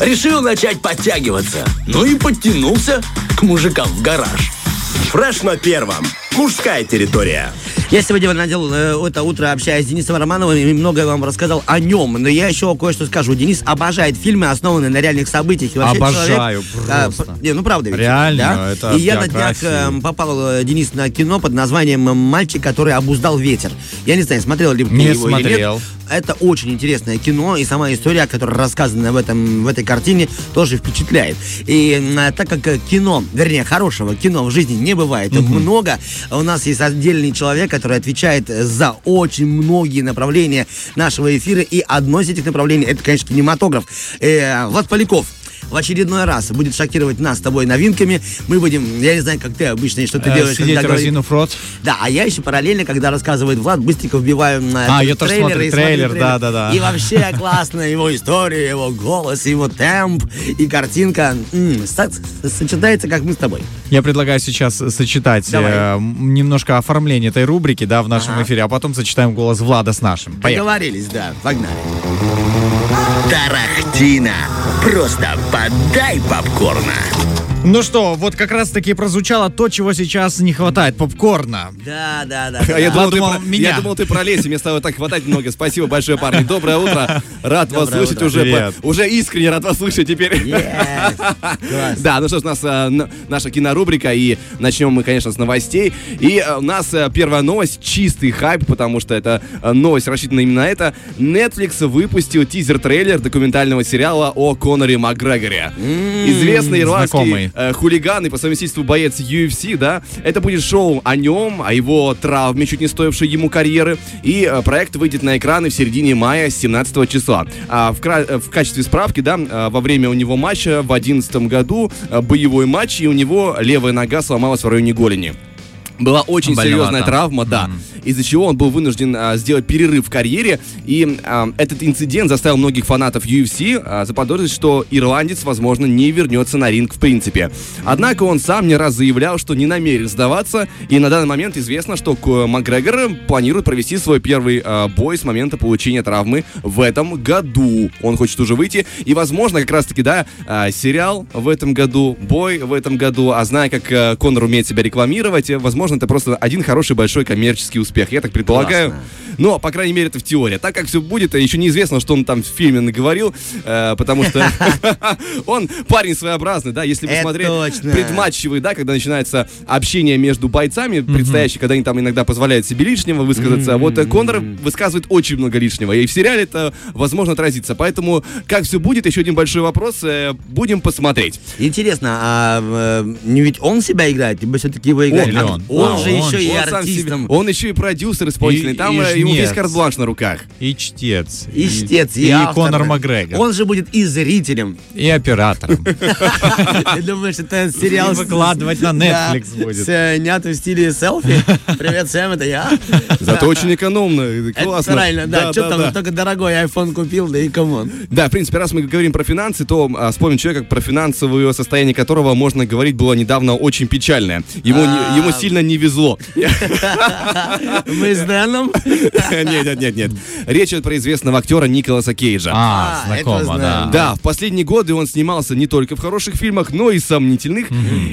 Решил начать подтягиваться. Ну и подтянулся к мужикам в гараж. Фреш на первом. Мужская территория. Я сегодня надел э, это утро, общаясь с Денисом Романовым, и многое вам рассказал о нем. Но я еще кое-что скажу. Денис обожает фильмы, основанные на реальных событиях. И вообще Обожаю человек, а, просто. п- не, ну правда ведь. Реально, да? это И я на днях э, попал, э, Денис, на кино под названием «Мальчик, который обуздал ветер». Я не знаю, смотрел ли ты Не его или смотрел. нет. Это очень интересное кино, и сама история, которая рассказана в, этом, в этой картине, тоже впечатляет. И м, так как э, кино, вернее, хорошего кино в жизни не бывает много, у нас есть отдельный человек, который отвечает за очень многие направления нашего эфира, и одно из этих направлений, это, конечно, кинематограф. Э, Влад Поляков в очередной раз будет шокировать нас с тобой новинками. Мы будем, я не знаю, как ты обычно, что ты Э, делаешь, Сидеть, когда говорит- разинув рот. да, а я еще параллельно, когда рассказывает Влад, быстренько вбиваю на А, я тоже смотрю смотрю трейлер, да-да-да. И вообще классно его история, его голос, его темп и картинка сочетается, как мы с тобой. Я предлагаю сейчас сочетать э, немножко оформление этой рубрики, да, в нашем Ага. эфире, а потом сочетаем голос Влада с нашим. Поехали. Договорились, да, погнали. Тарахтина. Просто подай попкорна. Ну что, вот как раз таки прозвучало то, чего сейчас не хватает, попкорна. Да, да, да. А да. я, думал, ты про, меня. я думал, ты про Леси, мне стало так хватать много. Спасибо большое, парни. Доброе утро. Рад вас Доброе слышать утро. уже, по- уже искренне рад вас слышать теперь. Yes. Да, ну что ж, у нас н- наша кинорубрика, и начнем мы, конечно, с новостей. И э, у нас э, первая новость, чистый хайп, потому что это новость рассчитана именно на это. Netflix выпустил тизер-трейлер документального сериала о Коноре Макгрегоре. Известный ирландский э, хулиган и по совместительству боец UFC, да. Это будет шоу о нем, о его травме, чуть не стоившей ему карьеры. И э, проект выйдет на экраны в середине мая 17 числа. А в, кра- э, в качестве справки, да, э, во время у него матча в 2011 году боевой матч, и у него левая нога сломалась в районе голени. Была очень Больновато. серьезная травма, да, из-за чего он был вынужден а, сделать перерыв в карьере. И а, этот инцидент заставил многих фанатов UFC а, заподозрить, что ирландец, возможно, не вернется на ринг в принципе. Однако он сам не раз заявлял, что не намерен сдаваться, и на данный момент известно, что Макгрегор планирует провести свой первый а, бой с момента получения травмы в этом году. Он хочет уже выйти, и, возможно, как раз-таки, да, а, сериал в этом году, бой в этом году, а зная, как а, Конор умеет себя рекламировать, э, возможно, это просто один хороший большой коммерческий успех. Я так предполагаю. Классно. Но, по крайней мере, это в теории. Так как все будет, э, еще неизвестно, что он там в фильме наговорил, э, потому что он парень своеобразный, да, если посмотреть предматчевый, да, когда начинается общение между бойцами, предстоящие, когда они там иногда позволяют себе лишнего высказаться. А Вот э, Конор высказывает очень много лишнего. И в сериале это, возможно, отразится. Поэтому, как все будет, еще один большой вопрос. э, Будем посмотреть. Интересно, а э, не ведь он себя играет, либо все-таки его играет? А он? Он А, же он еще и артистом. он еще и продюсер исполнительный. И- Там и э, ему весь жнец. карт-бланш на руках. И чтец. И чтец, и, И автор. Конор Макгрегор. Он же будет и зрителем. И оператором. Ты думаешь, это сериал... Выкладывать на Netflix будет. Снят в стиле селфи. Привет, Сэм, это я. Зато очень экономно. Это Классно. правильно, да. Что там, только дорогой iPhone купил, да и come on. Да, в принципе, раз мы говорим про финансы, то а, вспомним человека, про финансовое состояние которого, можно говорить, было недавно очень печальное. А. ему сильно не везло. Мы с Дэном. Нет, нет, нет, нет. Речь идет про известного актера Николаса Кейджа. А, А, знакомо, да. Да, в последние годы он снимался не только в хороших фильмах, но и сомнительных.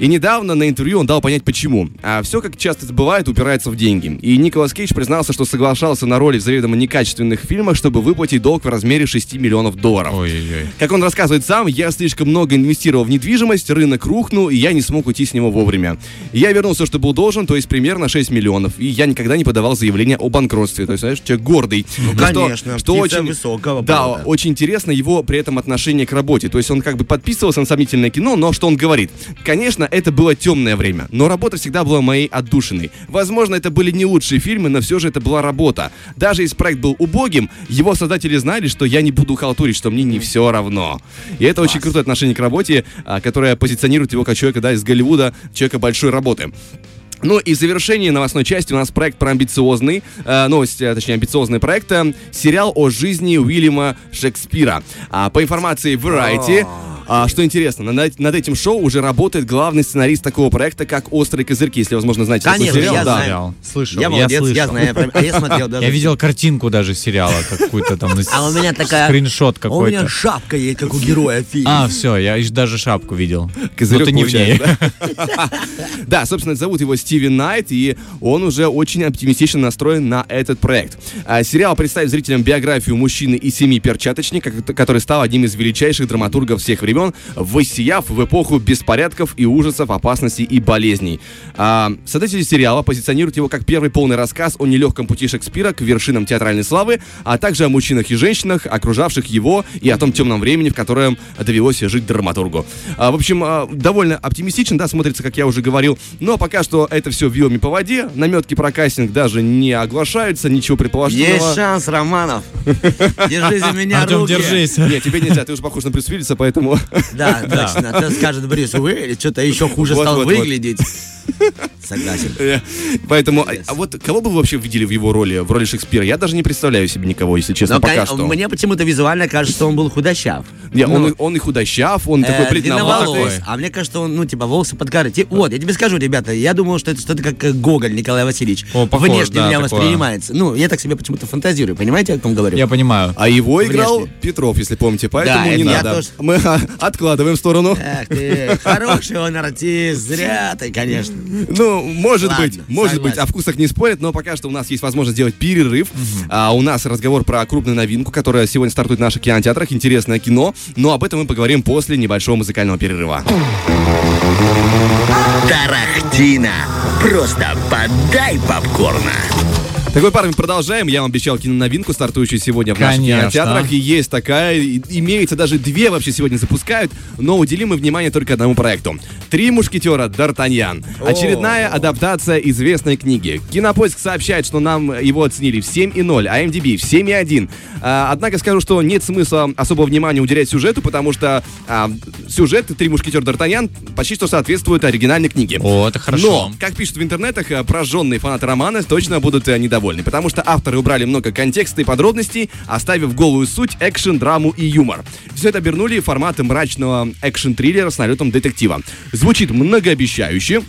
И недавно на интервью он дал понять почему. А все, как часто это бывает, упирается в деньги. И Николас Кейдж признался, что соглашался на роли в заведомо некачественных фильмах, чтобы выплатить долг в размере 6 миллионов долларов. Ой-ой-ой. Как он рассказывает сам, я слишком много инвестировал в недвижимость, рынок рухнул, и я не смог уйти с него вовремя. Я вернул все, что был должен, то есть примерно 6 миллионов, и я никогда не подавал заявление о банкротстве. То есть, знаешь, человек гордый. Ну, конечно, что, очень, высокого Да, полета. очень интересно его при этом отношение к работе. То есть он как бы подписывался на сомнительное кино, но что он говорит? Конечно, это было темное время, но работа всегда была моей отдушиной. Возможно, это были не лучшие фильмы, но все же это была работа. Даже если проект был убогим, его создатели знали, что я не буду халтурить, что мне не все равно. И это очень крутое отношение к работе, а, которое позиционирует его как человека да, из Голливуда, человека большой работы. Ну и в завершении новостной части у нас проект про амбициозный, э, новость, э, точнее амбициозный проект, э, сериал о жизни Уильяма Шекспира. А, по информации Variety, А, что интересно, над, над этим шоу уже работает главный сценарист такого проекта, как «Острые козырьки», если, возможно, знаете такой Конечно, сериал. я да. знаю. Слышал, Я молодец, я, слышал. знаю. прям- а я смотрел даже. Я видел картинку даже сериала, какую-то там, на А у меня такая... скриншот А У меня какой-то. шапка есть, как у героя фильма. А, все, я даже шапку видел. Козырек Но ты не в ней. Да, собственно, зовут его Стивен Найт, и он уже очень оптимистично настроен на этот проект. А, Сериал представит зрителям биографию мужчины из семи перчаточника, ко- который стал одним из величайших драматургов всех времен, воссияв в эпоху беспорядков и ужасов, опасностей и болезней. А, Создатели сериала позиционируют его как первый полный рассказ о нелегком пути Шекспира к вершинам театральной славы, а также о мужчинах и женщинах, окружавших его, и о том темном времени, в котором довелось жить драматургу. А, в общем, а, довольно оптимистично, да, смотрится, как я уже говорил. Но пока что это все вилами по воде. Наметки про кастинг даже не оглашаются, ничего предположительного. Есть шанс, Романов. Держи за меня Артем, руки. держись. Нет, тебе нельзя, ты уже похож на Брюс Уиллиса, поэтому... Да, точно. А то скажет Брюс Уиллис, что-то еще хуже Вот, стал вот, вот. выглядеть. Согласен. Э, Поэтому, а- а вот кого бы вы вообще видели в его роли, в роли Шекспира? Я даже не представляю себе никого, если честно, Но, пока что. мне почему-то визуально кажется, что он был худощав. Не, он, Ну, и- он и худощав, он такой э, бледноватый. длинноволос. А мне кажется, он, ну, типа, волосы под коры. Вот, я тебе скажу, ребята, я думал, что это что-то как э, Гоголь Николай Васильевич. О, похож, Внешне да, меня такое. воспринимается. Ну, я так себе почему-то фантазирую, понимаете, о ком говорю? Я понимаю. А его играл Внешне. Петров, если помните, поэтому Да, не это надо. тоже. Мы а, откладываем в сторону. Эх ты, хороший он артист, зря ты, конечно. Ну, может Ладно, быть, может согласен. быть, о вкусах не спорят, но пока что у нас есть возможность сделать перерыв. А, у нас разговор про крупную новинку, которая сегодня стартует в наших кинотеатрах, интересное кино, но об этом мы поговорим после небольшого музыкального перерыва. Тарахтина. Просто подай попкорна. Такой парень продолжаем. Я вам обещал киноновинку, стартующую сегодня в наших Конечно. кинотеатрах. И есть такая. и- Имеется даже две вообще сегодня запускают. Но уделим мы внимание только одному проекту. «Три мушкетера. Д'Артаньян». Очередная адаптация известной книги. Кинопоиск сообщает, что нам его оценили в 7,0, а MDB в 7,1. А, однако скажу, что нет смысла особого внимания уделять сюжету, потому что а, сюжет «Три мушкетера. Д'Артаньян» почти что соответствует оригинальной книге. О, это хорошо. Но, как пишут в интернетах, э, прожженные фанаты романа точно будут э, недовольны, потому что авторы убрали много контекста и подробностей, оставив голую суть, экшен, драму и юмор. Все это обернули форматы мрачного экшен-триллера с налетом детектива. Звучит многообещающе,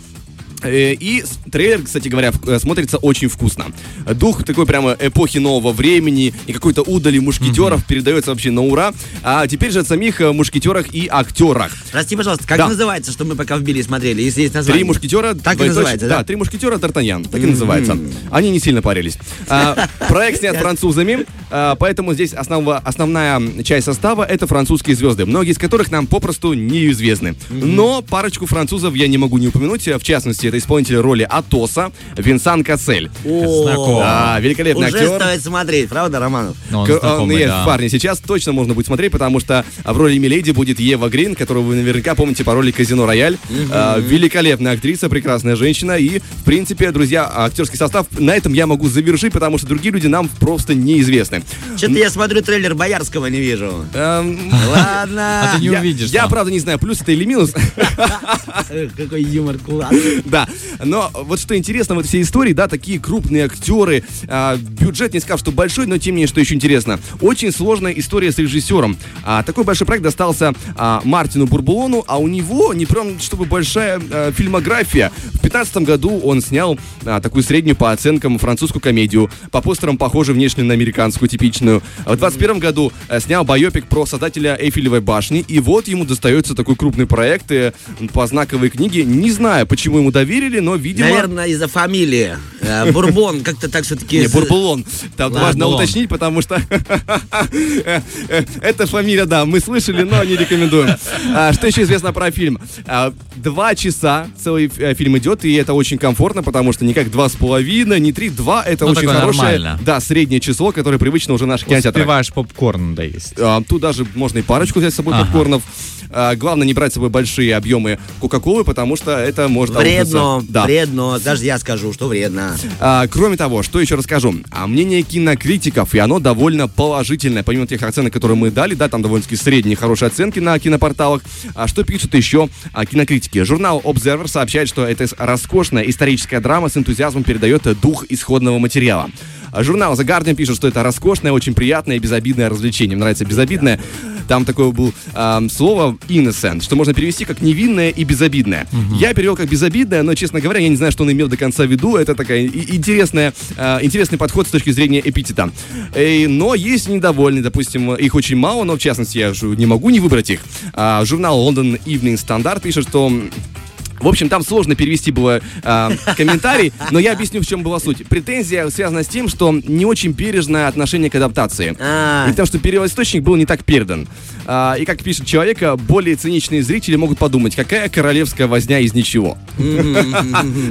И с- трейлер, кстати говоря, в- э, смотрится очень вкусно. Дух такой прямо эпохи нового времени и какой-то удали мушкетеров передается вообще на ура. А теперь же о самих э, мушкетерах и актерах. Прости, пожалуйста, как Да. называется, что мы пока вбили и смотрели, если есть название? Три мушкетера. Так и называется, да? три мушкетера Д'Артаньян. Так и называется. Они не сильно парились. А, проект снят французами, а, поэтому здесь основа- основная часть состава это французские звезды, многие из которых нам попросту неизвестны. Но парочку французов я не могу не упомянуть. В частности, это исполнитель роли Атоса Винсан Кассель. О, Знакомо. А, великолепный Уже актер. стоит смотреть, правда, Романов? Но он К- знакомый, нет, да. парни, сейчас точно можно будет смотреть, потому что в роли Миледи будет Ева Грин, которую вы наверняка помните по роли Казино Рояль. А, великолепная актриса, прекрасная женщина. И, в принципе, друзья, актерский состав на этом я могу завершить, потому что другие люди нам просто неизвестны. Что-то я смотрю трейлер Боярского не вижу. Эм, Ладно. А ты не я, увидишь я, там. правда, не знаю, плюс это или минус. Какой юмор класс. Да, но вот что интересно в этой всей истории, да, такие крупные актеры, а, бюджет не скажу, что большой, но тем не менее, что еще интересно, очень сложная история с режиссером. А, такой большой проект достался а, Мартину Бурбулону, а у него не прям чтобы большая а, фильмография. В 2015 году он снял а, такую среднюю по оценкам французскую комедию, по постерам похожую внешне на американскую типичную. А В 2021 году э, снял байопик про создателя Эйфелевой башни, и вот ему достается такой крупный проект э, по знаковой книге. Не знаю, почему ему доверили, но, видимо... Наверное, из-за фамилии. Э, Бурбон как-то так все-таки... Не, Бурбулон. Там важно уточнить, потому что э, э, эта фамилия, да, мы слышали, но не рекомендуем. А, Что еще известно про фильм? А, Два часа целый фильм идет, и это очень комфортно, потому что не как два с половиной, не три, два, это Ну, очень хорошее, нормально. да, среднее число, которое привычно уже наших кинотеатрах. Успеваешь попкорн доесть. А, Тут даже можно и парочку взять с собой попкорнов. Главное не брать с собой большие объемы Кока-Колы, потому что это может Вредно, аукнуться. Да. вредно. Даже я скажу, что вредно. А, кроме того, что еще расскажу? А мнение кинокритиков, и оно довольно положительное, помимо тех оценок, которые мы дали, да, там довольно-таки средние хорошие оценки на кинопорталах. А что пишут еще а, кинокритики? Журнал Observer сообщает, что это роскошная историческая драма с энтузиазмом передает дух исходного материала. А Журнал The Guardian пишет, что это роскошное, очень приятное и безобидное развлечение. Мне нравится безобидное. Там такое было ам, слово innocent, что можно перевести как невинное и безобидное. Я перевел как безобидное, но, честно говоря, я не знаю, что он имел до конца в виду. Это такая и- интересная, а, интересный подход с точки зрения эпитета. Э, но есть недовольные, допустим, их очень мало, но в частности я же не могу не выбрать их. А, журнал London Evening Standard пишет, что в общем, там сложно перевести было а, комментарий, но я объясню, в чем была суть. Претензия связана с тем, что не очень бережное отношение к адаптации. А. И потому что первоисточник был не так передан. А, и как пишет человека, более циничные зрители могут подумать, какая королевская возня из ничего.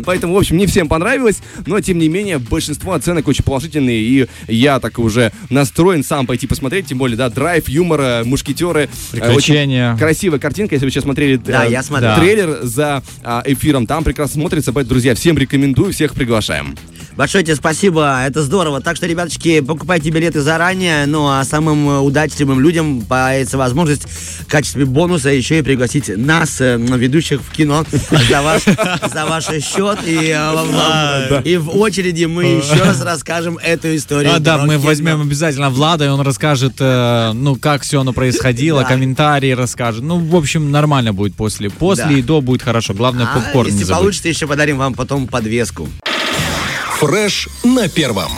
Поэтому, в общем, не всем понравилось, но тем не менее большинство оценок очень положительные, и я так уже настроен сам пойти посмотреть, тем более, да, драйв, юмора, мушкетеры. Э, очень Приключения. Красивая картинка, если вы сейчас смотрели Да, э, я трейлер за эфиром, там прекрасно смотрится, поэтому, друзья, всем рекомендую, всех приглашаем. Большое тебе спасибо, это здорово. Так что, ребяточки, покупайте билеты заранее, ну а самым э, удачливым людям появится возможность в качестве бонуса еще и пригласить нас, э, ведущих в кино, за ваш, за ваш счет. И, э, и в очереди мы еще раз расскажем эту историю. А, да, мы возьмем обязательно Влада, и он расскажет, ну, как все оно происходило, комментарии расскажет. Ну, в общем, нормально будет после. После и до будет хорошо. Главное, А попкорн не если забудь. получится, еще подарим вам потом подвеску. Фреш на первом.